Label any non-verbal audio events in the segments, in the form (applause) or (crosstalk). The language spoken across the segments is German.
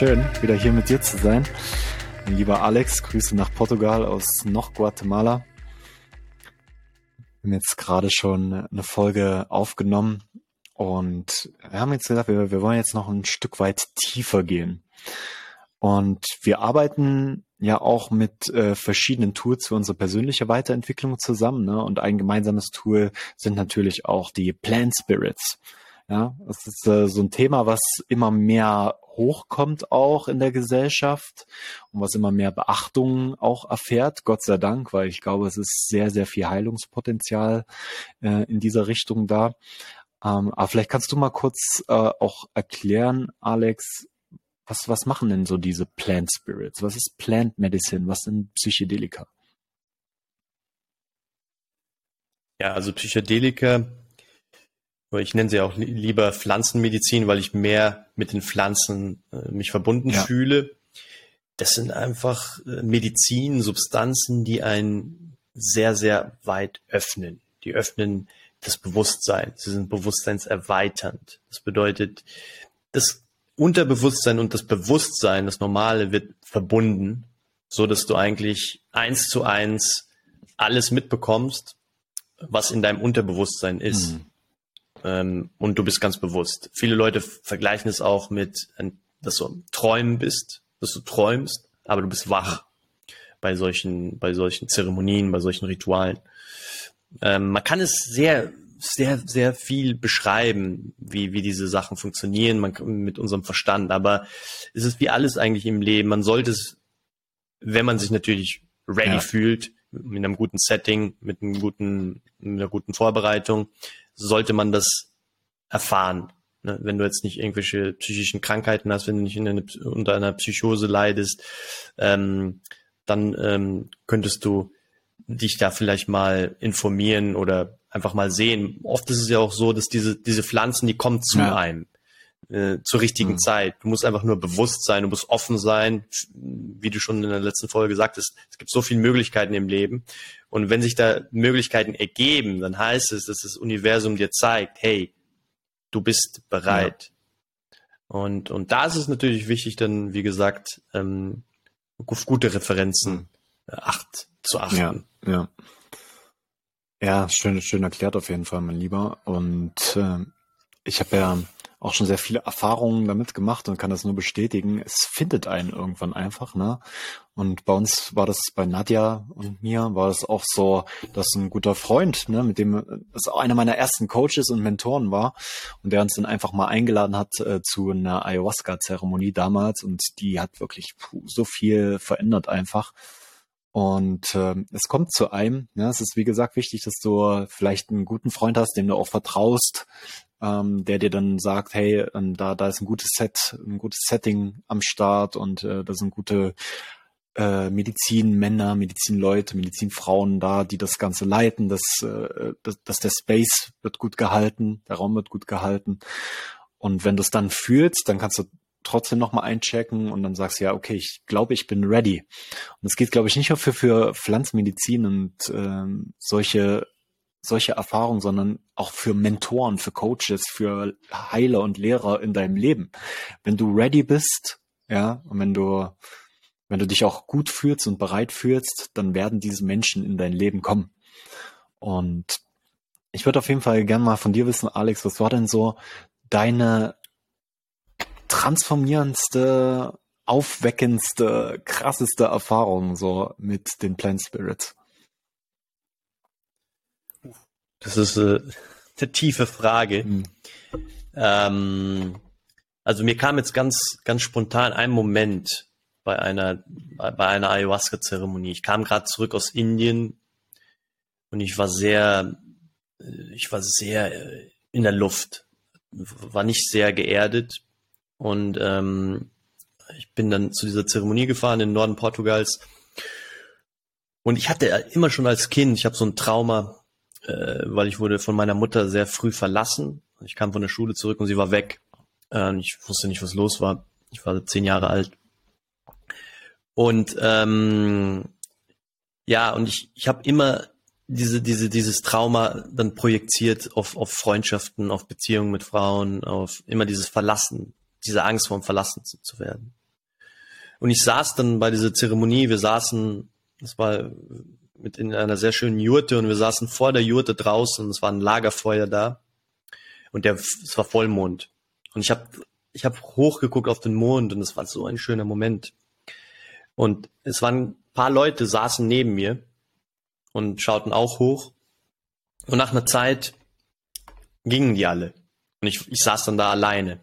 schön, wieder hier mit dir zu sein. Lieber Alex, Grüße nach Portugal aus noch Guatemala. Wir haben jetzt gerade schon eine Folge aufgenommen und wir haben jetzt gesagt, wir, wir wollen jetzt noch ein Stück weit tiefer gehen. Und wir arbeiten ja auch mit äh, verschiedenen Tools für unsere persönliche Weiterentwicklung zusammen. Ne? Und ein gemeinsames Tool sind natürlich auch die Plant Spirits. Ja, das ist äh, so ein Thema, was immer mehr hochkommt auch in der Gesellschaft und was immer mehr Beachtung auch erfährt, Gott sei Dank, weil ich glaube, es ist sehr, sehr viel Heilungspotenzial äh, in dieser Richtung da. Ähm, aber vielleicht kannst du mal kurz äh, auch erklären, Alex, was, was machen denn so diese Plant Spirits? Was ist Plant Medicine? Was sind Psychedelika? Ja, also Psychedelika, ich nenne sie auch lieber Pflanzenmedizin, weil ich mehr mit den Pflanzen äh, mich verbunden ja. fühle. Das sind einfach äh, Medizin, Substanzen, die einen sehr, sehr weit öffnen. Die öffnen das Bewusstsein. Sie sind bewusstseinserweiternd. Das bedeutet, das Unterbewusstsein und das Bewusstsein, das Normale, wird verbunden, so dass du eigentlich eins zu eins alles mitbekommst, was in deinem Unterbewusstsein ist. Mhm. Ähm, und du bist ganz bewusst. Viele Leute vergleichen es auch mit, dass du träumen bist, dass du träumst, aber du bist wach bei solchen, bei solchen Zeremonien, bei solchen Ritualen. Ähm, man kann es sehr sehr, sehr viel beschreiben, wie, wie diese Sachen funktionieren, man, mit unserem Verstand. Aber es ist wie alles eigentlich im Leben. Man sollte es, wenn man sich natürlich ready ja. fühlt, mit einem guten Setting, mit einem guten, mit einer guten Vorbereitung, sollte man das erfahren. Ne? Wenn du jetzt nicht irgendwelche psychischen Krankheiten hast, wenn du nicht eine, unter einer Psychose leidest, ähm, dann ähm, könntest du dich da vielleicht mal informieren oder einfach mal sehen. Oft ist es ja auch so, dass diese, diese Pflanzen, die kommen zu ja. einem äh, zur richtigen mhm. Zeit. Du musst einfach nur bewusst sein, du musst offen sein, wie du schon in der letzten Folge sagtest, es gibt so viele Möglichkeiten im Leben. Und wenn sich da Möglichkeiten ergeben, dann heißt es, dass das Universum dir zeigt, hey, du bist bereit. Ja. Und, und da ist es natürlich wichtig, dann, wie gesagt, ähm, auf gute Referenzen mhm. acht zu achten. Ja, ja. Ja, schön, schön erklärt auf jeden Fall, mein Lieber. Und äh, ich habe ja auch schon sehr viele Erfahrungen damit gemacht und kann das nur bestätigen. Es findet einen irgendwann einfach, ne? Und bei uns war das bei Nadja und mir war es auch so, dass ein guter Freund, ne, mit dem das einer meiner ersten Coaches und Mentoren war und der uns dann einfach mal eingeladen hat äh, zu einer Ayahuasca-Zeremonie damals und die hat wirklich puh, so viel verändert einfach. Und äh, es kommt zu einem. Ja, es ist wie gesagt wichtig, dass du vielleicht einen guten Freund hast, dem du auch vertraust, ähm, der dir dann sagt, hey, ähm, da da ist ein gutes Set, ein gutes Setting am Start und äh, da sind gute äh, Medizinmänner, Medizinleute, Medizinfrauen da, die das Ganze leiten, dass, äh, dass, dass der Space wird gut gehalten, der Raum wird gut gehalten. Und wenn du es dann fühlst, dann kannst du trotzdem nochmal einchecken und dann sagst du ja, okay, ich glaube, ich bin ready. Und es geht, glaube ich, nicht nur für, für Pflanzmedizin und ähm, solche solche Erfahrungen, sondern auch für Mentoren, für Coaches, für Heiler und Lehrer in deinem Leben. Wenn du ready bist, ja, und wenn du, wenn du dich auch gut fühlst und bereit fühlst, dann werden diese Menschen in dein Leben kommen. Und ich würde auf jeden Fall gerne mal von dir wissen, Alex, was war denn so deine transformierendste, aufweckendste, krasseste Erfahrung so mit den Plant Spirits? Das ist äh, eine tiefe Frage. Mhm. Ähm, also mir kam jetzt ganz, ganz spontan ein Moment bei einer, bei einer Ayahuasca-Zeremonie. Ich kam gerade zurück aus Indien und ich war sehr, äh, ich war sehr äh, in der Luft, war nicht sehr geerdet, und ähm, ich bin dann zu dieser Zeremonie gefahren im Norden Portugals. Und ich hatte immer schon als Kind, ich habe so ein Trauma, äh, weil ich wurde von meiner Mutter sehr früh verlassen. Ich kam von der Schule zurück und sie war weg. Äh, ich wusste nicht, was los war. Ich war zehn Jahre alt. Und ähm, ja, und ich, ich habe immer diese, diese, dieses Trauma dann projiziert auf, auf Freundschaften, auf Beziehungen mit Frauen, auf immer dieses Verlassen, diese Angst vorm Verlassen zu, zu werden. Und ich saß dann bei dieser Zeremonie, wir saßen, das war mit in einer sehr schönen Jurte und wir saßen vor der Jurte draußen, es war ein Lagerfeuer da und der, es war Vollmond. Und ich habe ich hab hochgeguckt auf den Mond und es war so ein schöner Moment. Und es waren ein paar Leute saßen neben mir und schauten auch hoch. Und nach einer Zeit gingen die alle. Und ich, ich saß dann da alleine.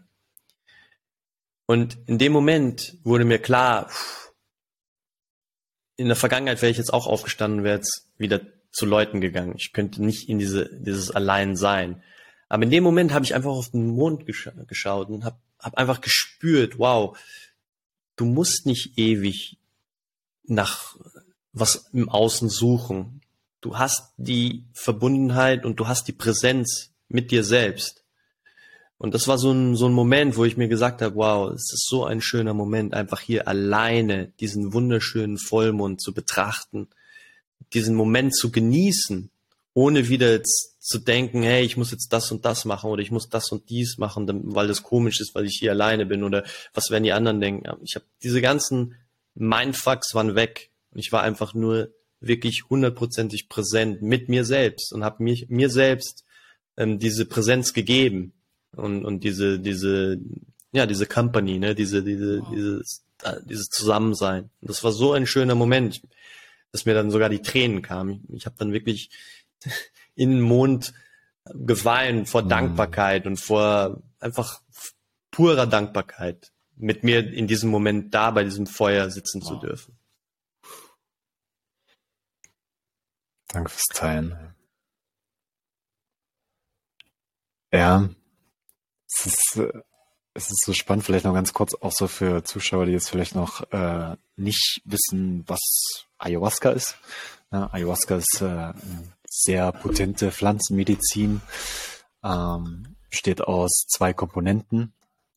Und in dem Moment wurde mir klar, in der Vergangenheit wäre ich jetzt auch aufgestanden, wäre jetzt wieder zu Leuten gegangen. Ich könnte nicht in diese, dieses Allein sein. Aber in dem Moment habe ich einfach auf den Mond gescha geschaut und habe hab einfach gespürt, wow, du musst nicht ewig nach was im Außen suchen. Du hast die Verbundenheit und du hast die Präsenz mit dir selbst. Und das war so ein, so ein Moment, wo ich mir gesagt habe, wow, es ist so ein schöner Moment, einfach hier alleine diesen wunderschönen Vollmond zu betrachten, diesen Moment zu genießen, ohne wieder jetzt zu denken, hey, ich muss jetzt das und das machen oder ich muss das und dies machen, weil das komisch ist, weil ich hier alleine bin oder was werden die anderen denken. Ich habe diese ganzen Mindfucks waren weg und ich war einfach nur wirklich hundertprozentig präsent mit mir selbst und habe mir, mir selbst ähm, diese Präsenz gegeben und, und diese, diese, ja, diese Company, ne, diese, diese, wow. dieses, dieses Zusammensein. Und das war so ein schöner Moment, dass mir dann sogar die Tränen kamen. Ich, ich habe dann wirklich (laughs) in den Mond geweint vor mhm. Dankbarkeit und vor einfach purer Dankbarkeit, mit mir in diesem Moment da bei diesem Feuer sitzen wow. zu dürfen. Danke fürs Teilen. Ja, es ist, äh, es ist so spannend, vielleicht noch ganz kurz auch so für Zuschauer, die jetzt vielleicht noch äh, nicht wissen, was Ayahuasca ist. Ja, Ayahuasca ist äh, sehr potente Pflanzenmedizin, ähm, besteht aus zwei Komponenten,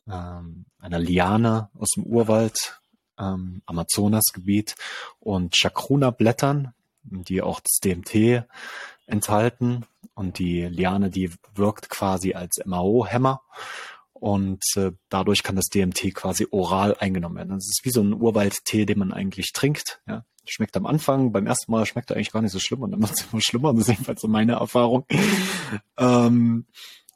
ähm, einer Liane aus dem Urwald, ähm, Amazonasgebiet und Chacruna-Blättern, die auch das DMT enthalten. Und die Liane, die wirkt quasi als MAO-Hämmer. Und äh, dadurch kann das DMT quasi oral eingenommen werden. Das ist wie so ein Urwaldtee, den man eigentlich trinkt. Ja? Schmeckt am Anfang, beim ersten Mal schmeckt er eigentlich gar nicht so schlimm und dann (laughs) wird es immer schlimmer. Das ist jedenfalls so meine Erfahrung. ähm,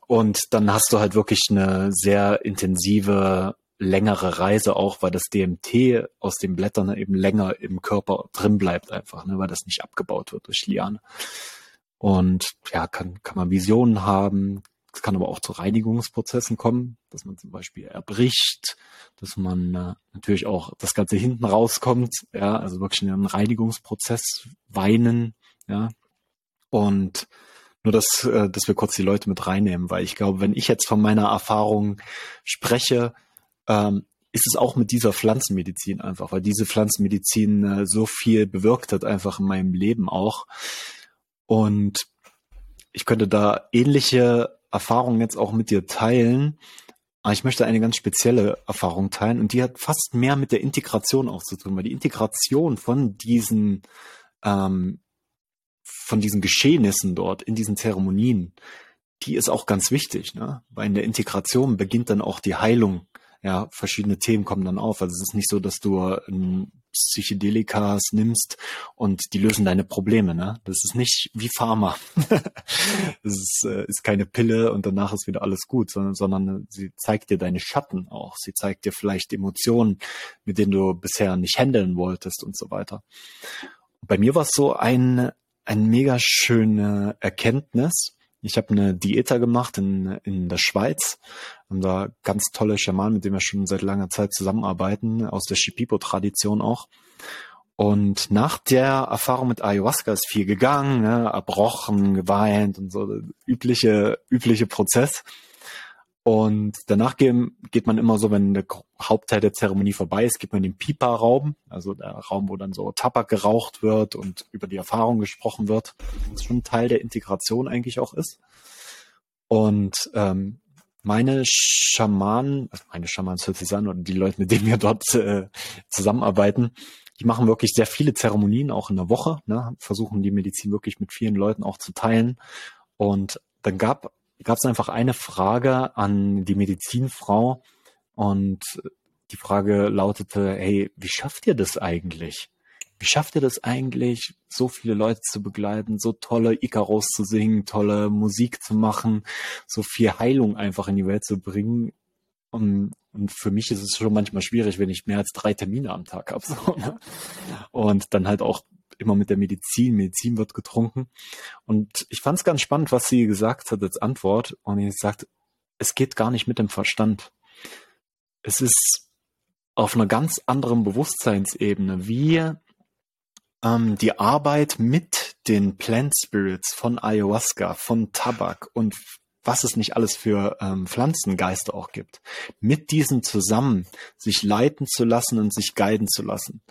und dann hast du halt wirklich eine sehr intensive längere Reise auch, weil das DMT aus den Blättern eben länger im Körper drin bleibt einfach, ne, weil das nicht abgebaut wird durch Liane. Und ja, kann, kann man Visionen haben, es kann aber auch zu Reinigungsprozessen kommen, dass man zum Beispiel erbricht, dass man äh, natürlich auch das Ganze hinten rauskommt, ja, also wirklich in einen Reinigungsprozess weinen, ja. Und nur, dass, äh, dass wir kurz die Leute mit reinnehmen, weil ich glaube, wenn ich jetzt von meiner Erfahrung spreche, ähm, ist es auch mit dieser Pflanzenmedizin einfach, weil diese Pflanzenmedizin äh, so viel bewirkt hat einfach in meinem Leben auch. Und ich könnte da ähnliche Erfahrungen jetzt auch mit dir teilen. Aber ich möchte eine ganz spezielle Erfahrung teilen und die hat fast mehr mit der Integration auch zu tun, weil die Integration von diesen ähm, von diesen Geschehnissen dort in diesen Zeremonien, die ist auch ganz wichtig, ne? Weil in der Integration beginnt dann auch die Heilung ja, verschiedene Themen kommen dann auf. Also es ist nicht so, dass du ein Psychedelikas nimmst und die lösen deine Probleme, ne? Das ist nicht wie Pharma. (laughs) Es ist, äh, ist keine Pille und danach ist wieder alles gut, sondern, sondern sie zeigt dir deine Schatten auch. Sie zeigt dir vielleicht Emotionen, mit denen du bisher nicht handeln wolltest und so weiter. Bei mir war es so ein, ein mega schöne Erkenntnis, ich habe eine Diäta gemacht in, in der Schweiz. Haben da ganz tolle Schamanen, mit denen wir schon seit langer Zeit zusammenarbeiten, aus der Shipipo-Tradition auch. Und nach der Erfahrung mit Ayahuasca ist viel gegangen, ne, erbrochen, geweint und so, übliche, übliche Prozess. Und danach geht man immer so, wenn der Hauptteil der Zeremonie vorbei ist, geht man in den Pipa-Raum, also der Raum, wo dann so Tabak geraucht wird und über die Erfahrung gesprochen wird, was schon Teil der Integration eigentlich auch ist. Und ähm, meine Schamanen, also meine Schamanen hört sich an, oder die Leute, mit denen wir dort äh, zusammenarbeiten, die machen wirklich sehr viele Zeremonien, auch in der Woche, ne? versuchen die Medizin wirklich mit vielen Leuten auch zu teilen. Und dann gab gab es einfach eine Frage an die Medizinfrau und die Frage lautete, hey, wie schafft ihr das eigentlich? Wie schafft ihr das eigentlich, so viele Leute zu begleiten, so tolle Icaros zu singen, tolle Musik zu machen, so viel Heilung einfach in die Welt zu bringen? Und, und für mich ist es schon manchmal schwierig, wenn ich mehr als drei Termine am Tag habe. So, ne? Und dann halt auch immer mit der Medizin, Medizin wird getrunken. Und ich fand es ganz spannend, was sie gesagt hat als Antwort. Und sie sagt, es geht gar nicht mit dem Verstand. Es ist auf einer ganz anderen Bewusstseinsebene, wie ähm, die Arbeit mit den Plant Spirits von Ayahuasca, von Tabak und was es nicht alles für ähm, Pflanzengeister auch gibt, mit diesen zusammen sich leiten zu lassen und sich guiden zu lassen.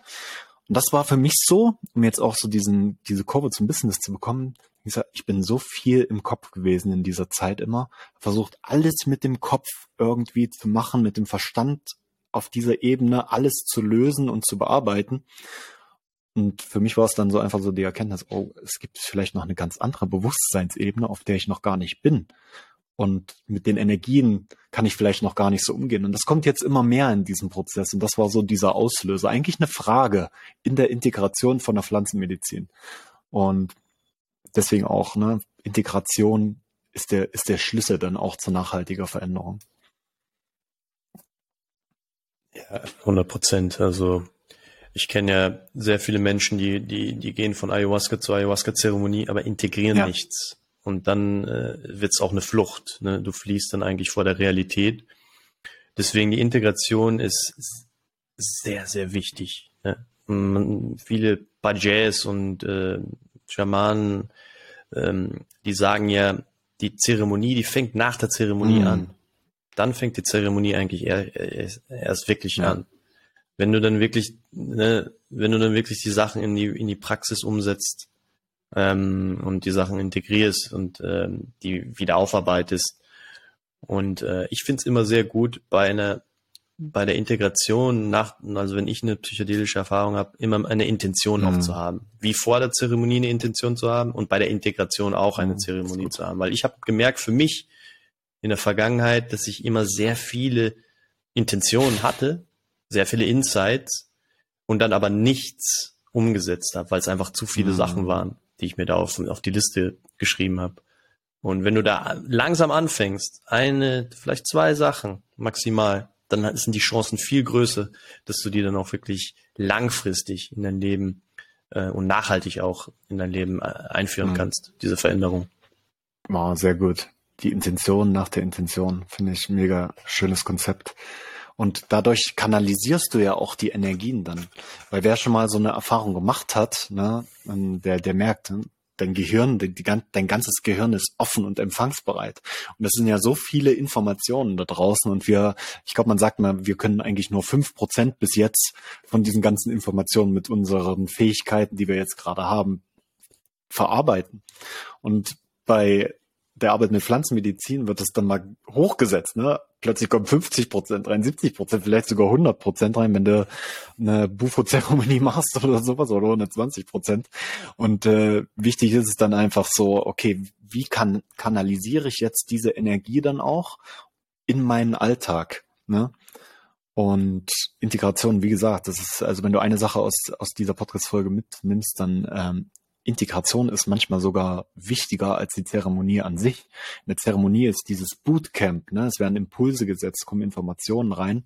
Und das war für mich so, um jetzt auch so diesen, diese Kurve zum Business zu bekommen. Ich bin so viel im Kopf gewesen in dieser Zeit immer, versucht alles mit dem Kopf irgendwie zu machen, mit dem Verstand auf dieser Ebene alles zu lösen und zu bearbeiten. Und für mich war es dann so einfach so die Erkenntnis, oh, es gibt vielleicht noch eine ganz andere Bewusstseinsebene, auf der ich noch gar nicht bin. Und mit den Energien kann ich vielleicht noch gar nicht so umgehen. Und das kommt jetzt immer mehr in diesem Prozess. Und das war so dieser Auslöser. Eigentlich eine Frage in der Integration von der Pflanzenmedizin. Und deswegen auch, ne, Integration ist der, ist der Schlüssel dann auch zur nachhaltiger Veränderung. Ja, 100 Prozent. Also ich kenne ja sehr viele Menschen, die, die, die gehen von Ayahuasca zur Ayahuasca-Zeremonie, aber integrieren ja. nichts. Und dann äh, wird es auch eine Flucht. Ne? Du fliehst dann eigentlich vor der Realität. Deswegen die Integration ist sehr, sehr wichtig. Ne? Man, viele Bajais und äh, Schamanen, ähm, die sagen ja, die Zeremonie, die fängt nach der Zeremonie mm. an. Dann fängt die Zeremonie eigentlich erst, erst wirklich ja. an wenn du dann wirklich, ne, wenn du dann wirklich die Sachen in die, in die Praxis umsetzt ähm, und die Sachen integrierst und ähm, die wieder aufarbeitest. Und äh, ich finde es immer sehr gut bei einer bei der Integration nach, also wenn ich eine psychedelische Erfahrung habe, immer eine Intention mhm. auch zu haben. Wie vor der Zeremonie eine Intention zu haben und bei der Integration auch eine mhm. Zeremonie zu haben. Weil ich habe gemerkt für mich in der Vergangenheit, dass ich immer sehr viele Intentionen hatte, sehr viele Insights und dann aber nichts umgesetzt habe, weil es einfach zu viele mhm. Sachen waren, die ich mir da auf, auf die Liste geschrieben habe. Und wenn du da langsam anfängst, eine, vielleicht zwei Sachen maximal, dann sind die Chancen viel größer, dass du die dann auch wirklich langfristig in dein Leben äh, und nachhaltig auch in dein Leben äh, einführen mhm. kannst, diese Veränderung. Wow, sehr gut. Die Intention nach der Intention finde ich mega schönes Konzept. Und dadurch kanalisierst du ja auch die Energien dann. Weil wer schon mal so eine Erfahrung gemacht hat, ne, der, der merkt, ne, dein Gehirn, die, die, dein ganzes Gehirn ist offen und empfangsbereit. Und das sind ja so viele Informationen da draußen und wir, ich glaube, man sagt mal, wir können eigentlich nur fünf Prozent bis jetzt von diesen ganzen Informationen mit unseren Fähigkeiten, die wir jetzt gerade haben, verarbeiten. Und bei der Arbeit mit Pflanzenmedizin wird das dann mal hochgesetzt, ne? Plötzlich kommen 50 Prozent rein, 70 Prozent, vielleicht sogar 100 Prozent rein, wenn du eine Bufo-Zeremonie (laughs) machst oder sowas oder 120 Prozent. Und äh, wichtig ist es dann einfach so, okay, wie kann kanalisiere ich jetzt diese Energie dann auch in meinen Alltag, ne? Und Integration, wie gesagt, das ist, also wenn du eine Sache aus, aus dieser Podcast-Folge mitnimmst, dann ähm, Integration ist manchmal sogar wichtiger als die Zeremonie an sich. Eine Zeremonie ist dieses Bootcamp, ne? Es werden Impulse gesetzt, kommen Informationen rein,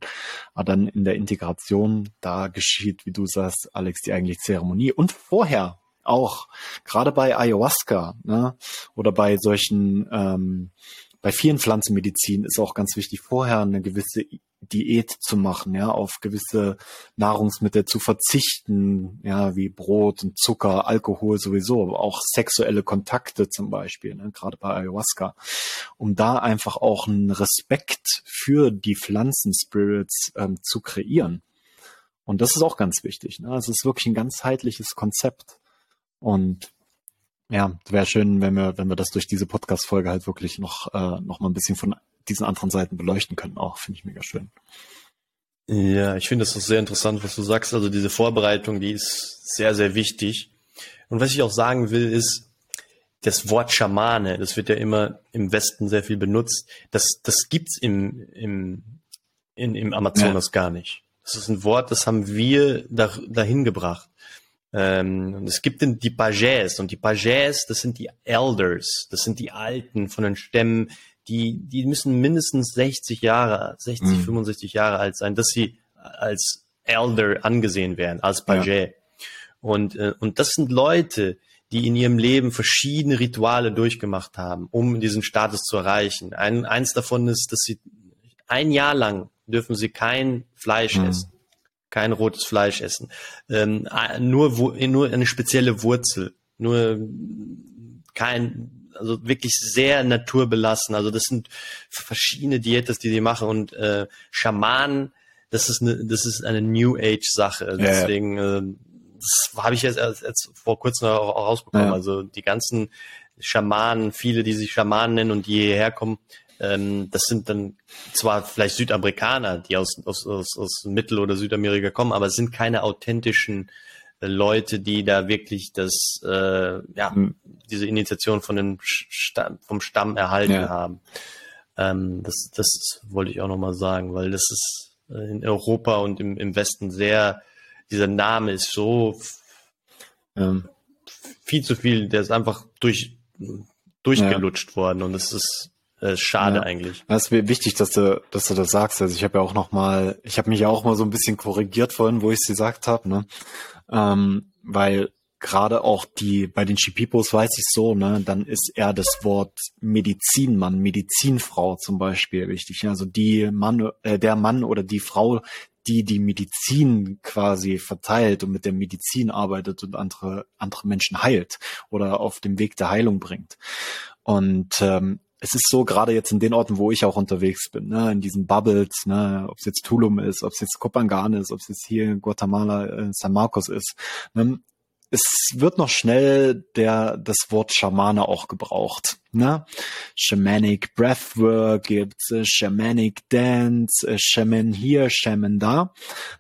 aber dann in der Integration, da geschieht, wie du sagst, Alex, die eigentlich Zeremonie und vorher auch, gerade bei Ayahuasca, ne? Oder bei solchen ähm, bei vielen Pflanzenmedizin ist auch ganz wichtig, vorher eine gewisse Diät zu machen, ja, auf gewisse Nahrungsmittel zu verzichten, ja, wie Brot und Zucker, Alkohol sowieso, aber auch sexuelle Kontakte zum Beispiel, ne, gerade bei Ayahuasca, um da einfach auch einen Respekt für die Pflanzenspirits ähm, zu kreieren. Und das ist auch ganz wichtig. Ne? Es ist wirklich ein ganzheitliches Konzept. Und ja, wäre schön, wenn wir, wenn wir das durch diese Podcast-Folge halt wirklich noch, äh, noch mal ein bisschen von diesen anderen Seiten beleuchten können. Auch finde ich mega schön. Ja, ich finde das auch sehr interessant, was du sagst. Also diese Vorbereitung, die ist sehr, sehr wichtig. Und was ich auch sagen will, ist, das Wort Schamane, das wird ja immer im Westen sehr viel benutzt. Das, das gibt's im, im, in, im Amazonas ja. gar nicht. Das ist ein Wort, das haben wir da, dahin gebracht. Ähm, und es gibt die Pagés und die Pagés, das sind die Elders, das sind die Alten von den Stämmen, die, die müssen mindestens 60 Jahre, 60, mhm. 65 Jahre alt sein, dass sie als Elder angesehen werden, als Pagé. Ja. Und, äh, und das sind Leute, die in ihrem Leben verschiedene Rituale durchgemacht haben, um diesen Status zu erreichen. Ein, eins davon ist, dass sie ein Jahr lang dürfen sie kein Fleisch mhm. essen, kein rotes Fleisch essen, ähm, nur, nur eine spezielle Wurzel, nur kein also wirklich sehr naturbelassen. Also das sind verschiedene Diätes, die die machen und äh, Schamanen, das ist eine, das ist eine New Age Sache. Deswegen, ja. äh, das habe ich jetzt, jetzt vor kurzem auch, auch rausbekommen. Ja. Also die ganzen Schamanen, viele, die sich Schamanen nennen und die hierher kommen, ähm, das sind dann zwar vielleicht Südamerikaner, die aus, aus, aus, aus Mittel- oder Südamerika kommen, aber es sind keine authentischen Leute, die da wirklich das, äh, ja, mhm. diese Initiation von dem Stamm, vom Stamm erhalten ja. haben. Ähm, das, das wollte ich auch nochmal sagen, weil das ist äh, in Europa und im, im Westen sehr, dieser Name ist so ähm, viel zu viel, der ist einfach durch, durchgelutscht ja. worden und das ist äh, schade ja. eigentlich. Das ist wichtig, dass du, dass du das sagst. Also ich habe ja auch noch mal, ich habe mich ja auch mal so ein bisschen korrigiert vorhin, wo ich es gesagt habe. Ne? ähm, weil gerade auch die bei den Chipipos weiß ich so, ne, dann ist eher das Wort Medizinmann, Medizinfrau zum Beispiel wichtig. Also die Mann, äh, der Mann oder die Frau, die die Medizin quasi verteilt und mit der Medizin arbeitet und andere andere Menschen heilt oder auf dem Weg der Heilung bringt. Und ähm, es ist so, gerade jetzt in den Orten, wo ich auch unterwegs bin, ne, in diesen Bubbles, ne, ob es jetzt Tulum ist, ob es jetzt Copangan ist, ob es jetzt hier in Guatemala, äh, San Marcos ist, ne, es wird noch schnell der, das Wort Schamane auch gebraucht. Ne? Shamanic Breathwork gibt äh, Shamanic Dance, äh, Shaman hier, Shaman da.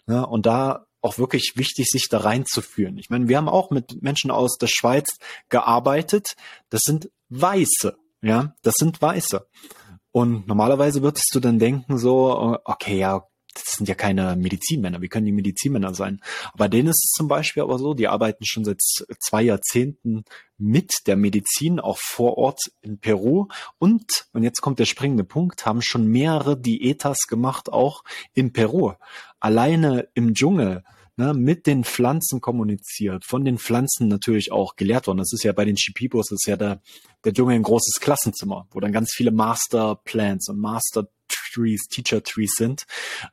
Ne? Und da auch wirklich wichtig, sich da reinzuführen. Ich meine, wir haben auch mit Menschen aus der Schweiz gearbeitet. Das sind Weiße. Ja, das sind Weiße. Und normalerweise würdest du dann denken so, okay, ja, das sind ja keine Medizinmänner, wie können die Medizinmänner sein? Bei denen ist es zum Beispiel aber so, die arbeiten schon seit zwei Jahrzehnten mit der Medizin, auch vor Ort in Peru und, und jetzt kommt der springende Punkt, haben schon mehrere Diätas gemacht, auch in Peru. Alleine im Dschungel ne, mit den Pflanzen kommuniziert, von den Pflanzen natürlich auch gelehrt worden. Das ist ja bei den Chipibos, das ist ja der, der Dschungel ein großes Klassenzimmer, wo dann ganz viele Master Plans und Master Trees, Teacher Trees sind,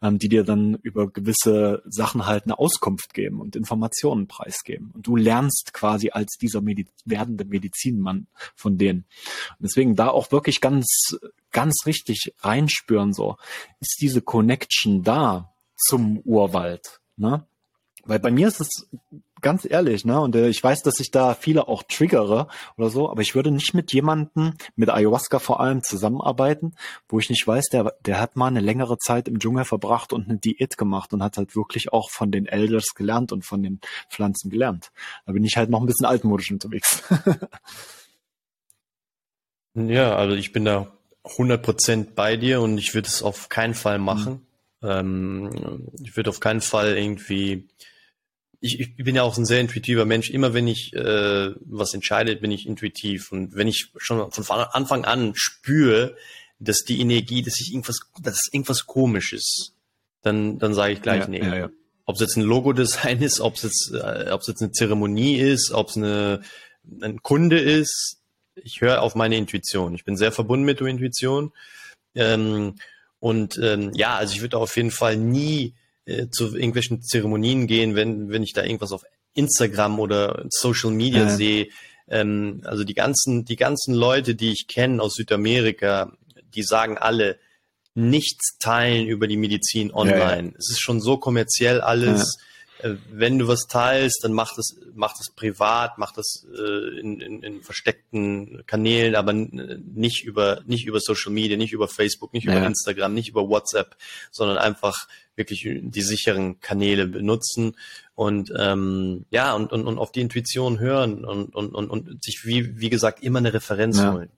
ähm, die dir dann über gewisse Sachen halt eine Auskunft geben und Informationen preisgeben. Und du lernst quasi als dieser Medi werdende Medizinmann von denen. Und deswegen da auch wirklich ganz, ganz richtig reinspüren, so, ist diese Connection da zum Urwald, ne? Weil bei mir ist es ganz ehrlich, ne, und äh, ich weiß, dass ich da viele auch triggere oder so, aber ich würde nicht mit jemandem, mit Ayahuasca vor allem, zusammenarbeiten, wo ich nicht weiß, der, der hat mal eine längere Zeit im Dschungel verbracht und eine Diät gemacht und hat halt wirklich auch von den Elders gelernt und von den Pflanzen gelernt. Da bin ich halt noch ein bisschen altmodisch unterwegs. (laughs) ja, also ich bin da 100% bei dir und ich würde es auf keinen Fall machen. Mhm. Ähm, ich würde auf keinen Fall irgendwie ich, ich bin ja auch ein sehr intuitiver Mensch. Immer wenn ich äh, was entscheide, bin ich intuitiv. Und wenn ich schon von Anfang an spüre, dass die Energie, dass ich irgendwas, dass irgendwas komisch ist, dann, dann sage ich gleich, ja, nee. Ja, ja. Ob es jetzt ein Logo-Design ist, ob es jetzt, äh, ob es jetzt eine Zeremonie ist, ob es eine, ein Kunde ist, ich höre auf meine Intuition. Ich bin sehr verbunden mit der Intuition. Ähm, und ähm, ja, also ich würde auf jeden Fall nie äh, zu irgendwelchen Zeremonien gehen, wenn, wenn ich da irgendwas auf Instagram oder Social Media ja. sehe. Ähm, also die ganzen, die ganzen Leute, die ich kenne aus Südamerika, die sagen alle, nichts teilen über die Medizin online. Ja, ja. Es ist schon so kommerziell alles. äh, wenn du was teilst, dann mach das, mach das privat, mach das äh, in, in, in versteckten Kanälen, aber nicht über, nicht über Social Media, nicht über Facebook, nicht über ja. Instagram, nicht über WhatsApp, sondern einfach wirklich die sicheren Kanäle benutzen und ähm, ja und, und, und auf die Intuition hören und, und, und, und sich wie, wie gesagt immer eine Referenz ja. holen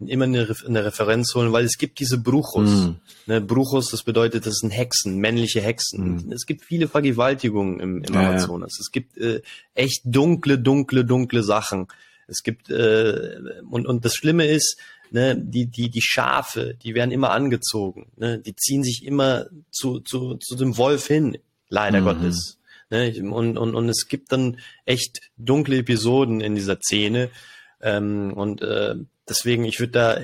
immer eine, eine Referenz holen, weil es gibt diese Bruchos. Mm. Ne, Bruchos, das bedeutet, das sind Hexen, männliche Hexen. Mm. Es gibt viele Vergewaltigungen im, im ja, Amazonas. Es gibt äh, echt dunkle, dunkle, dunkle Sachen. Es gibt äh, und und das Schlimme ist, ne, die die die Schafe, die werden immer angezogen. Ne, die ziehen sich immer zu zu zu dem Wolf hin. Leider mhm. Gottes. Ne, und, und, und es gibt dann echt dunkle Episoden in dieser Szene. Ähm, und äh, Deswegen, ich würde da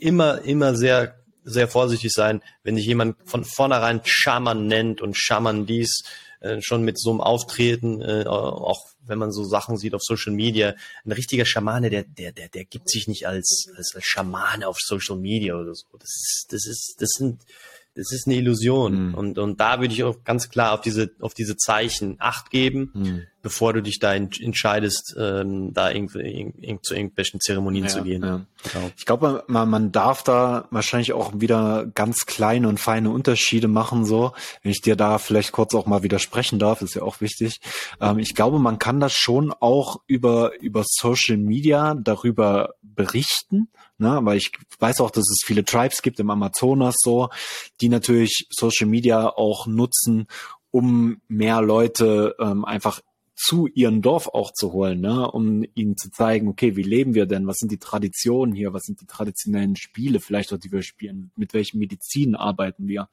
immer, immer sehr, sehr vorsichtig sein, wenn sich jemand von vornherein Schaman nennt und Schaman dies äh, schon mit so einem Auftreten, äh, auch wenn man so Sachen sieht auf Social Media, ein richtiger Schamane, der, der, der, der gibt sich nicht als, als, als Schamane auf Social Media oder so. Das ist, das ist, das sind, es ist eine Illusion. Mhm. Und, und da würde ich auch ganz klar auf diese, auf diese Zeichen Acht geben, mhm. bevor du dich da entscheidest, ähm, da irgendwie, irgendwie zu irgendwelchen Zeremonien ja, zu gehen. Ja. Genau. Ich glaube, man, man darf da wahrscheinlich auch wieder ganz kleine und feine Unterschiede machen, so. Wenn ich dir da vielleicht kurz auch mal widersprechen darf, ist ja auch wichtig. Ähm, ich glaube, man kann das schon auch über, über Social Media darüber berichten, ne? weil ich weiß auch, dass es viele Tribes gibt im Amazonas so, die natürlich Social Media auch nutzen, um mehr Leute ähm, einfach zu ihrem Dorf auch zu holen, ne? um ihnen zu zeigen, okay, wie leben wir denn? Was sind die Traditionen hier? Was sind die traditionellen Spiele vielleicht auch, die wir spielen? Mit welchen Medizinen arbeiten wir?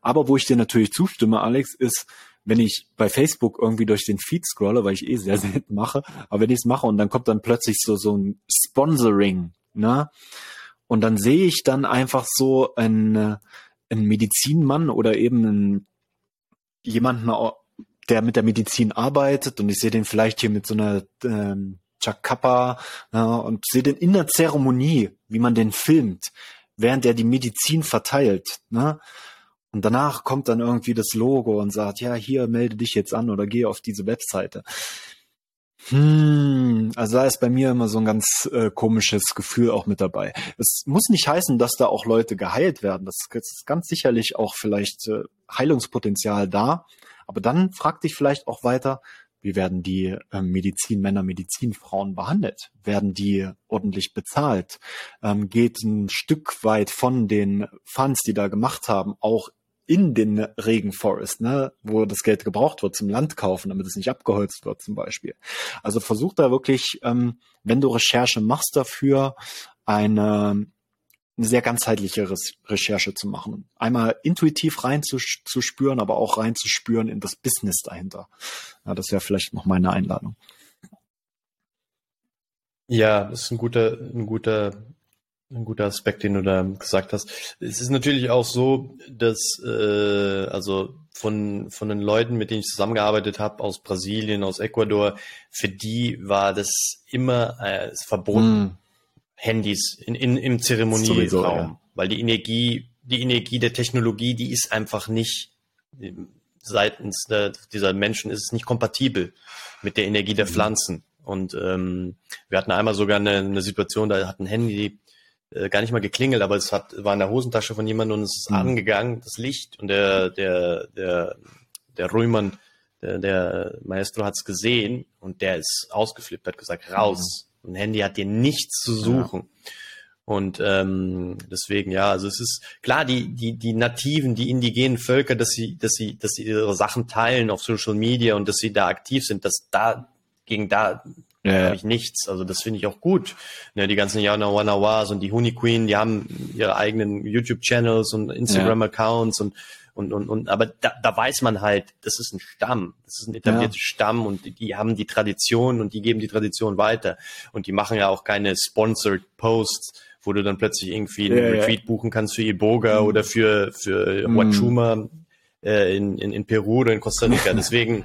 Aber wo ich dir natürlich zustimme, Alex, ist, wenn ich bei Facebook irgendwie durch den Feed scrolle, weil ich eh sehr (laughs) selten mache, aber wenn ich es mache und dann kommt dann plötzlich so so ein Sponsoring, ne? Und dann sehe ich dann einfach so ein, ein Medizinmann oder eben ein, jemanden, der mit der Medizin arbeitet und ich sehe den vielleicht hier mit so einer ähm, Chakappa ne? und sehe den in der Zeremonie, wie man den filmt, während er die Medizin verteilt. Ne? Und danach kommt dann irgendwie das Logo und sagt, ja, hier melde dich jetzt an oder geh auf diese Webseite. Hm, also da ist bei mir immer so ein ganz äh, komisches Gefühl auch mit dabei. Es muss nicht heißen, dass da auch Leute geheilt werden. Das ist ganz sicherlich auch vielleicht äh, Heilungspotenzial da. Aber dann frag dich vielleicht auch weiter, wie werden die äh, Medizinmänner, Medizinfrauen behandelt? Werden die ordentlich bezahlt? Ähm, geht ein Stück weit von den Funds, die da gemacht haben, auch in den Regenforest, ne, wo das Geld gebraucht wird zum Land kaufen, damit es nicht abgeholzt wird zum Beispiel. Also versuch da wirklich, ähm, wenn du Recherche machst dafür, eine, eine sehr ganzheitliche Recherche zu machen. Einmal intuitiv reinzuspüren, aber auch reinzuspüren in das Business dahinter. Ja, das wäre vielleicht noch meine Einladung. Ja, das ist ein guter, ein guter ein guter Aspekt, den du da gesagt hast. Es ist natürlich auch so, dass äh, also von von den Leuten, mit denen ich zusammengearbeitet habe aus Brasilien, aus Ecuador, für die war das immer äh, verboten, mm. Handys in, in im Zeremonieraum, ja. weil die Energie die Energie der Technologie, die ist einfach nicht seitens der, dieser Menschen ist es nicht kompatibel mit der Energie der mhm. Pflanzen. Und ähm, wir hatten einmal sogar eine, eine Situation, da hat ein Handy äh, gar nicht mal geklingelt, aber es hat, war in der Hosentasche von jemandem und es ist mhm. angegangen, das Licht. Und der, der, der, der Römern, der, der Maestro hat es gesehen und der ist ausgeflippt, hat gesagt, raus. Mhm. Ein Handy hat dir nichts zu suchen. Ja. Und ähm, deswegen, ja, also es ist klar, die, die, die nativen, die indigenen Völker, dass sie, dass sie, dass sie ihre Sachen teilen auf Social Media und dass sie da aktiv sind, dass da gegen da ja, ja. habe ich nichts. Also das finde ich auch gut. Ne, die ganzen Yana Wanawas und die Honey Queen, die haben ihre eigenen YouTube-Channels und Instagram-Accounts und und, und, und aber da, da weiß man halt, das ist ein Stamm, das ist ein etablierter ja. Stamm und die, die haben die Tradition und die geben die Tradition weiter. Und die machen ja auch keine Sponsored Posts, wo du dann plötzlich irgendwie einen ja, Retreat ja. buchen kannst für Iboga mhm. oder für, für Huachuma mhm. äh, in, in, in Peru oder in Costa Rica. (laughs) Deswegen,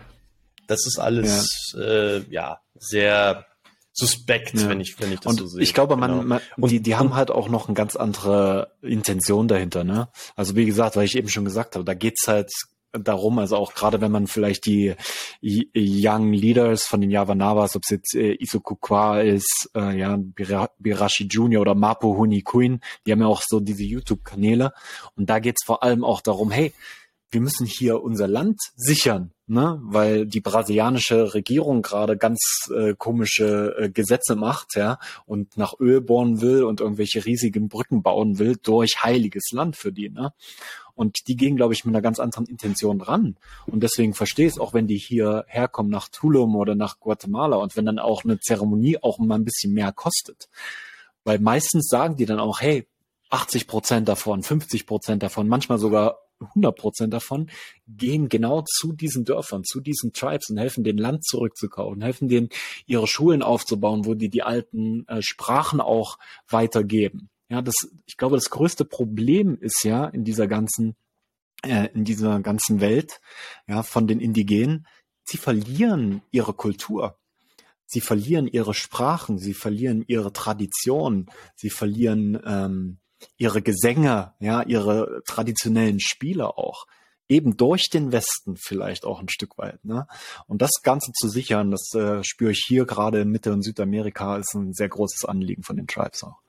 das ist alles, ja, äh, ja sehr suspekt, ja. wenn ich wenn ich das und so sehe. Ich glaube, man, genau. man und, die die haben halt auch noch eine ganz andere Intention dahinter, ne? Also wie gesagt, weil ich eben schon gesagt habe, da geht's halt darum, also auch gerade wenn man vielleicht die Young Leaders von den Yavanavas, ob es jetzt äh, Isokukwa ist, äh, ja, Birashi Junior oder Mapo Huni Queen, die haben ja auch so diese YouTube-Kanäle und da geht's vor allem auch darum, hey, wir müssen hier unser Land sichern, ne? weil die brasilianische Regierung gerade ganz äh, komische äh, Gesetze macht, ja, und nach Öl bohren will und irgendwelche riesigen Brücken bauen will durch heiliges Land für die, ne? Und die gehen, glaube ich, mit einer ganz anderen Intention ran. Und deswegen verstehe ich es, auch wenn die hier herkommen nach Tulum oder nach Guatemala und wenn dann auch eine Zeremonie auch mal ein bisschen mehr kostet. Weil meistens sagen die dann auch, hey, 80 Prozent davon, 50 Prozent davon, manchmal sogar 100 Prozent davon gehen genau zu diesen Dörfern, zu diesen Tribes und helfen den Land zurückzukaufen, helfen denen ihre Schulen aufzubauen, wo die die alten äh, Sprachen auch weitergeben. Ja, das, ich glaube, das größte Problem ist ja in dieser ganzen, äh, in dieser ganzen Welt, ja, von den Indigenen, sie verlieren ihre Kultur. Sie verlieren ihre Sprachen, sie verlieren ihre Tradition, sie verlieren ähm, ihre Gesänge, ja, ihre traditionellen Spiele auch. Eben durch den Westen vielleicht auch ein Stück weit. Ne? Und das Ganze zu sichern, das äh, spüre ich hier gerade in Mitte- und Südamerika, ist ein sehr großes Anliegen von den Tribes auch.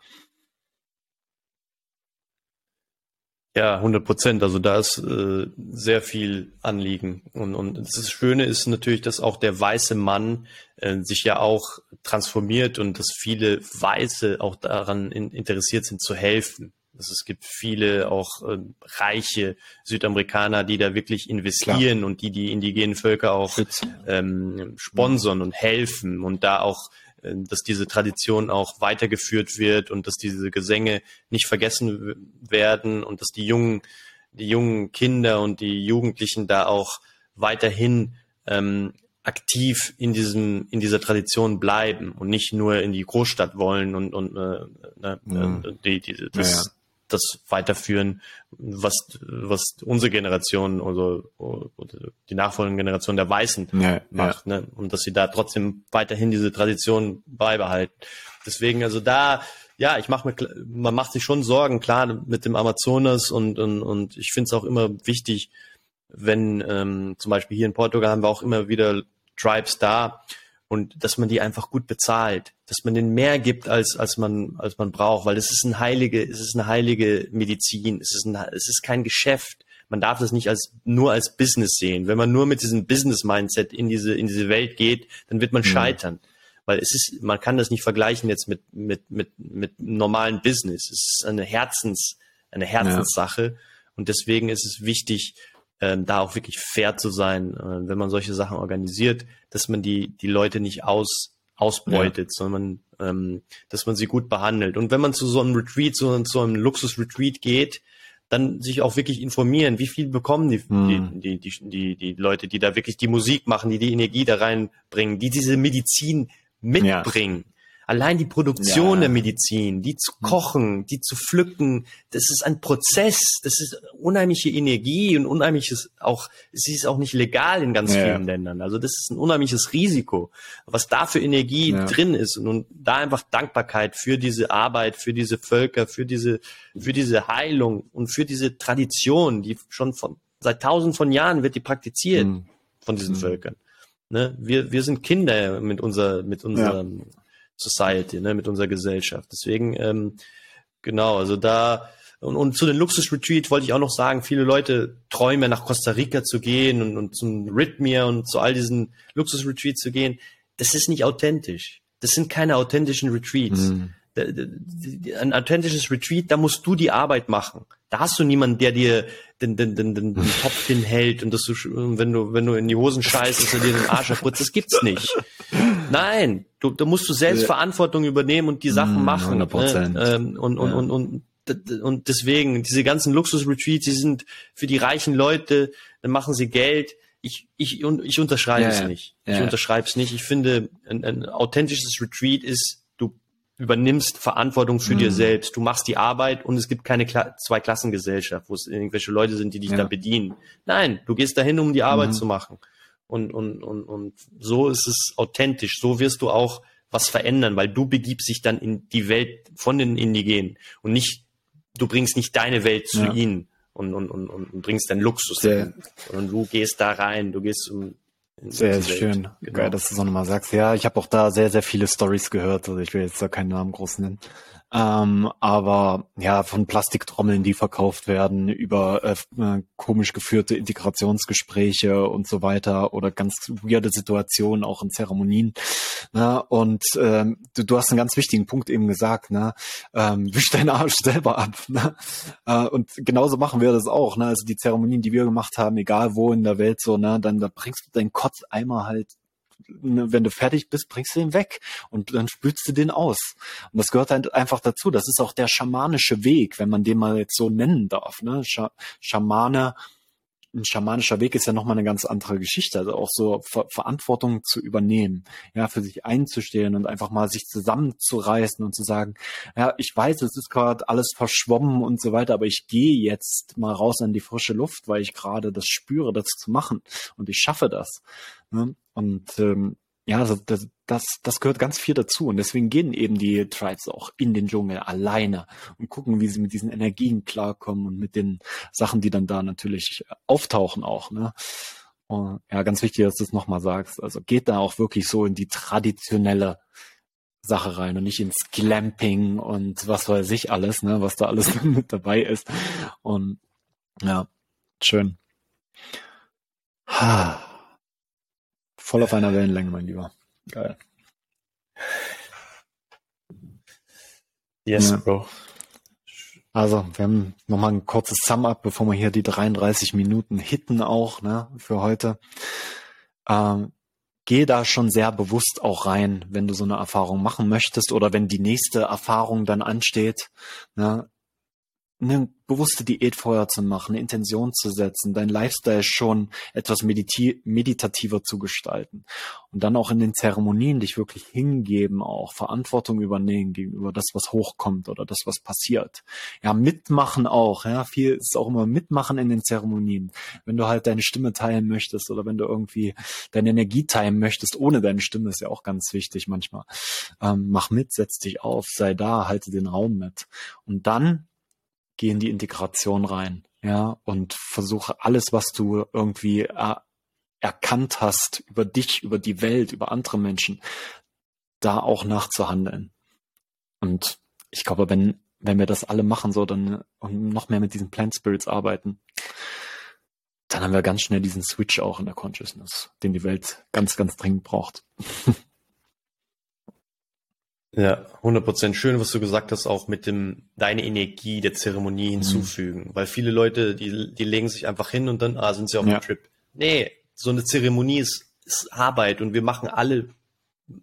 Ja, 100 Prozent. Also da ist äh, sehr viel Anliegen. Und, und das Schöne ist natürlich, dass auch der weiße Mann äh, sich ja auch transformiert und dass viele Weiße auch daran in, interessiert sind zu helfen. Also es gibt viele auch äh, reiche Südamerikaner, die da wirklich investieren Klar. und die die indigenen Völker auch ähm, sponsern und helfen und da auch dass diese Tradition auch weitergeführt wird und dass diese Gesänge nicht vergessen werden und dass die jungen, die jungen Kinder und die Jugendlichen da auch weiterhin ähm, aktiv in diesem in dieser Tradition bleiben und nicht nur in die Großstadt wollen und und äh, ne, mhm. die, die, das, ja, ja das weiterführen, was, was unsere Generation oder, oder die nachfolgende Generation der Weißen ja, macht, ja. Ne? und dass sie da trotzdem weiterhin diese Tradition beibehalten. Deswegen, also da, ja, ich mache mir, man macht sich schon Sorgen, klar, mit dem Amazonas und, und, und ich finde es auch immer wichtig, wenn ähm, zum Beispiel hier in Portugal haben wir auch immer wieder Tribes da, und dass man die einfach gut bezahlt, dass man denen mehr gibt als als man als man braucht, weil es ist ein heilige, es ist eine heilige Medizin, es ist ein, es ist kein Geschäft. Man darf das nicht als nur als Business sehen. Wenn man nur mit diesem Business Mindset in diese in diese Welt geht, dann wird man mhm. scheitern, weil es ist man kann das nicht vergleichen jetzt mit mit mit mit normalen Business. Es ist eine Herzens eine Herzenssache ja. und deswegen ist es wichtig ähm, da auch wirklich fair zu sein, äh, wenn man solche Sachen organisiert, dass man die, die Leute nicht aus, ausbeutet, ja. sondern ähm, dass man sie gut behandelt. Und wenn man zu so einem Retreat, so zu einem Luxus-Retreat geht, dann sich auch wirklich informieren, wie viel bekommen die, mhm. die, die, die, die Leute, die da wirklich die Musik machen, die die Energie da reinbringen, die diese Medizin mitbringen. Allein die Produktion ja. der Medizin, die zu hm. kochen, die zu pflücken, das ist ein Prozess, das ist unheimliche Energie und unheimliches auch, es ist auch nicht legal in ganz ja. vielen Ländern. Also das ist ein unheimliches Risiko, was da für Energie ja. drin ist und, und da einfach Dankbarkeit für diese Arbeit, für diese Völker, für diese, für diese Heilung und für diese Tradition, die schon von, seit tausend von Jahren wird die praktiziert mhm. von diesen mhm. Völkern. Ne? Wir, wir sind Kinder mit unser, mit unserem, Society, ne, mit unserer Gesellschaft. Deswegen, ähm, genau, also da, und, und zu den Luxus-Retreat wollte ich auch noch sagen, viele Leute träumen nach Costa Rica zu gehen und, und zum Rhythmia und zu all diesen Luxus-Retreats zu gehen. Das ist nicht authentisch. Das sind keine authentischen Retreats. Mhm. Ein authentisches Retreat, da musst du die Arbeit machen. Da hast du niemanden, der dir den, den, den, den, den Topf hinhält und dass du, wenn du, wenn du in die Hosen scheißt, dass er dir den Arsch abputzt. Das gibt's nicht. Nein, du, da musst du selbst ja. Verantwortung übernehmen und die Sachen mm, machen. 100%. Ne? Und, und, ja. und, und, und, deswegen, diese ganzen Luxus-Retreats, die sind für die reichen Leute, dann machen sie Geld. Ich, ich, ich unterschreibe ja, es nicht. Ich unterschreibe es nicht. Ich finde, ein, ein authentisches Retreat ist übernimmst Verantwortung für mhm. dir selbst. Du machst die Arbeit und es gibt keine Kla Zweiklassengesellschaft, wo es irgendwelche Leute sind, die dich da bedienen. Nein, du gehst dahin, um die Arbeit mhm. zu machen. Und, und, und, und so ist es authentisch. So wirst du auch was verändern, weil du begibst dich dann in die Welt von den Indigenen und nicht, du bringst nicht deine Welt zu ja. ihnen und, und, und, und bringst deinen Luxus Sehr, und du gehst da rein, du gehst um sehr schön. Genau. Geil, dass du so nochmal sagst. Ja, ich habe auch da sehr, sehr viele Stories gehört. Also ich will jetzt da keinen Namen groß nennen. Ähm, aber ja, von Plastiktrommeln, die verkauft werden, über äh, äh, komisch geführte Integrationsgespräche und so weiter oder ganz weirde Situationen auch in Zeremonien. Ne? Und ähm, du, du hast einen ganz wichtigen Punkt eben gesagt, ne? ähm, (laughs) wisch deinen Arsch selber ab. Ne? Äh, und genauso machen wir das auch. Ne? Also die Zeremonien, die wir gemacht haben, egal wo in der Welt so, ne, dann da bringst du deinen Kotzeimer halt wenn du fertig bist, bringst du den weg und dann spülst du den aus. Und das gehört halt einfach dazu. Das ist auch der schamanische Weg, wenn man den mal jetzt so nennen darf. Ne? Sch Schamane ein schamanischer Weg ist ja nochmal eine ganz andere Geschichte. Also auch so Ver Verantwortung zu übernehmen, ja, für sich einzustehen und einfach mal sich zusammenzureißen und zu sagen, ja, ich weiß, es ist gerade alles verschwommen und so weiter, aber ich gehe jetzt mal raus an die frische Luft, weil ich gerade das spüre, das zu machen und ich schaffe das. Ne? Und ähm, ja, also das, das, das gehört ganz viel dazu. Und deswegen gehen eben die Tribes auch in den Dschungel alleine und gucken, wie sie mit diesen Energien klarkommen und mit den Sachen, die dann da natürlich auftauchen auch. Ne? Und ja, ganz wichtig, dass du es nochmal sagst. Also geht da auch wirklich so in die traditionelle Sache rein und nicht ins Glamping und was weiß ich alles, ne, was da alles (laughs) mit dabei ist. Und ja, schön. Voll auf einer Wellenlänge, mein Lieber. Geil. Yes, ja. Bro. Also, wir haben nochmal ein kurzes Sum-Up, bevor wir hier die 33 Minuten hitten auch, ne, für heute. Ähm, geh da schon sehr bewusst auch rein, wenn du so eine Erfahrung machen möchtest oder wenn die nächste Erfahrung dann ansteht. Ne, eine bewusste Diät vorher zu machen, eine Intention zu setzen, dein Lifestyle schon etwas meditativer zu gestalten und dann auch in den Zeremonien dich wirklich hingeben, auch Verantwortung übernehmen gegenüber das, was hochkommt oder das, was passiert. Ja, mitmachen auch, ja, viel ist auch immer mitmachen in den Zeremonien. Wenn du halt deine Stimme teilen möchtest oder wenn du irgendwie deine Energie teilen möchtest, ohne deine Stimme, ist ja auch ganz wichtig manchmal. Ähm, mach mit, setz dich auf, sei da, halte den Raum mit. Und dann geh in die Integration rein, ja, und versuche alles, was du irgendwie er, erkannt hast über dich, über die Welt, über andere Menschen, da auch nachzuhandeln. Und ich glaube, wenn, wenn wir das alle machen, so dann und noch mehr mit diesen Plant Spirits arbeiten, dann haben wir ganz schnell diesen Switch auch in der Consciousness, den die Welt ganz, ganz dringend braucht. (laughs) Ja, 100% schön, was du gesagt hast, auch mit dem, deine Energie der Zeremonie mhm. hinzufügen. Mhm. Weil viele Leute, die, die legen sich einfach hin und dann, ah, sind sie auf ja. dem Trip. Nee, so eine Zeremonie ist, ist Arbeit und wir machen alle,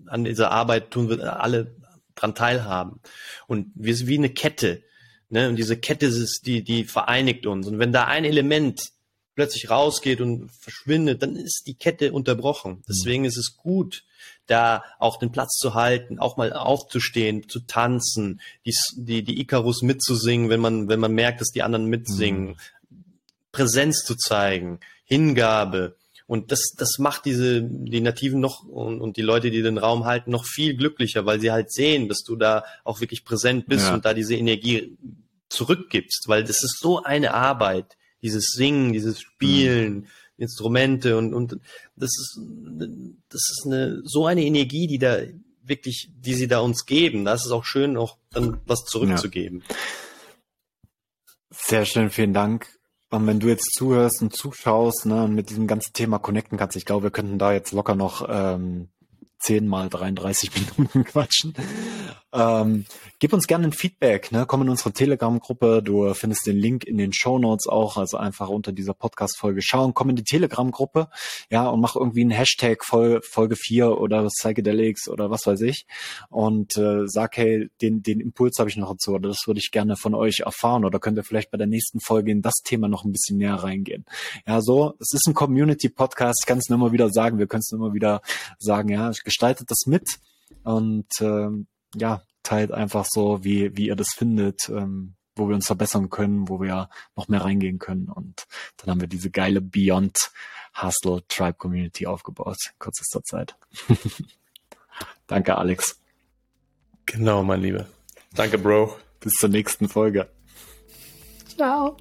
an dieser Arbeit tun wir alle dran teilhaben. Und wir sind wie eine Kette. Ne? Und diese Kette ist, die, die vereinigt uns. Und wenn da ein Element plötzlich rausgeht und verschwindet, dann ist die Kette unterbrochen. Mhm. Deswegen ist es gut, da auch den Platz zu halten, auch mal aufzustehen, zu tanzen, die, die, die Icarus mitzusingen, wenn man, wenn man merkt, dass die anderen mitsingen, mhm. Präsenz zu zeigen, Hingabe. Und das, das macht diese, die Nativen noch und, und die Leute, die den Raum halten, noch viel glücklicher, weil sie halt sehen, dass du da auch wirklich präsent bist ja. und da diese Energie zurückgibst, weil das ist so eine Arbeit, dieses Singen, dieses Spielen, mhm. Instrumente und, und das ist, das ist eine, so eine Energie, die da wirklich, die sie da uns geben. Das ist auch schön, auch dann was zurückzugeben. Ja. Sehr schön, vielen Dank. Und wenn du jetzt zuhörst und zuschaust ne, und mit diesem ganzen Thema connecten kannst, ich glaube, wir könnten da jetzt locker noch ähm, 10 mal 33 Minuten quatschen. Ähm, gib uns gerne ein Feedback, ne? Komm in unsere Telegram-Gruppe. Du findest den Link in den Show Notes auch, also einfach unter dieser Podcast-Folge schauen. Komm in die Telegram-Gruppe, ja, und mach irgendwie einen Hashtag Vol Folge 4 oder Psychedelics oder was weiß ich. Und äh, sag, hey, den, den Impuls habe ich noch dazu, oder das würde ich gerne von euch erfahren. Oder könnt ihr vielleicht bei der nächsten Folge in das Thema noch ein bisschen näher reingehen. Ja, so, es ist ein Community-Podcast, ich kann es nur immer wieder sagen, wir können es immer wieder sagen, ja, gestaltet das mit. Und ähm, ja, teilt einfach so, wie, wie ihr das findet, ähm, wo wir uns verbessern können, wo wir noch mehr reingehen können. Und dann haben wir diese geile Beyond Hustle Tribe Community aufgebaut in kürzester Zeit. (laughs) Danke, Alex. Genau, mein Lieber. Danke, Bro. Bis zur nächsten Folge. Ciao.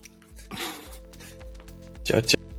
Ciao, ciao.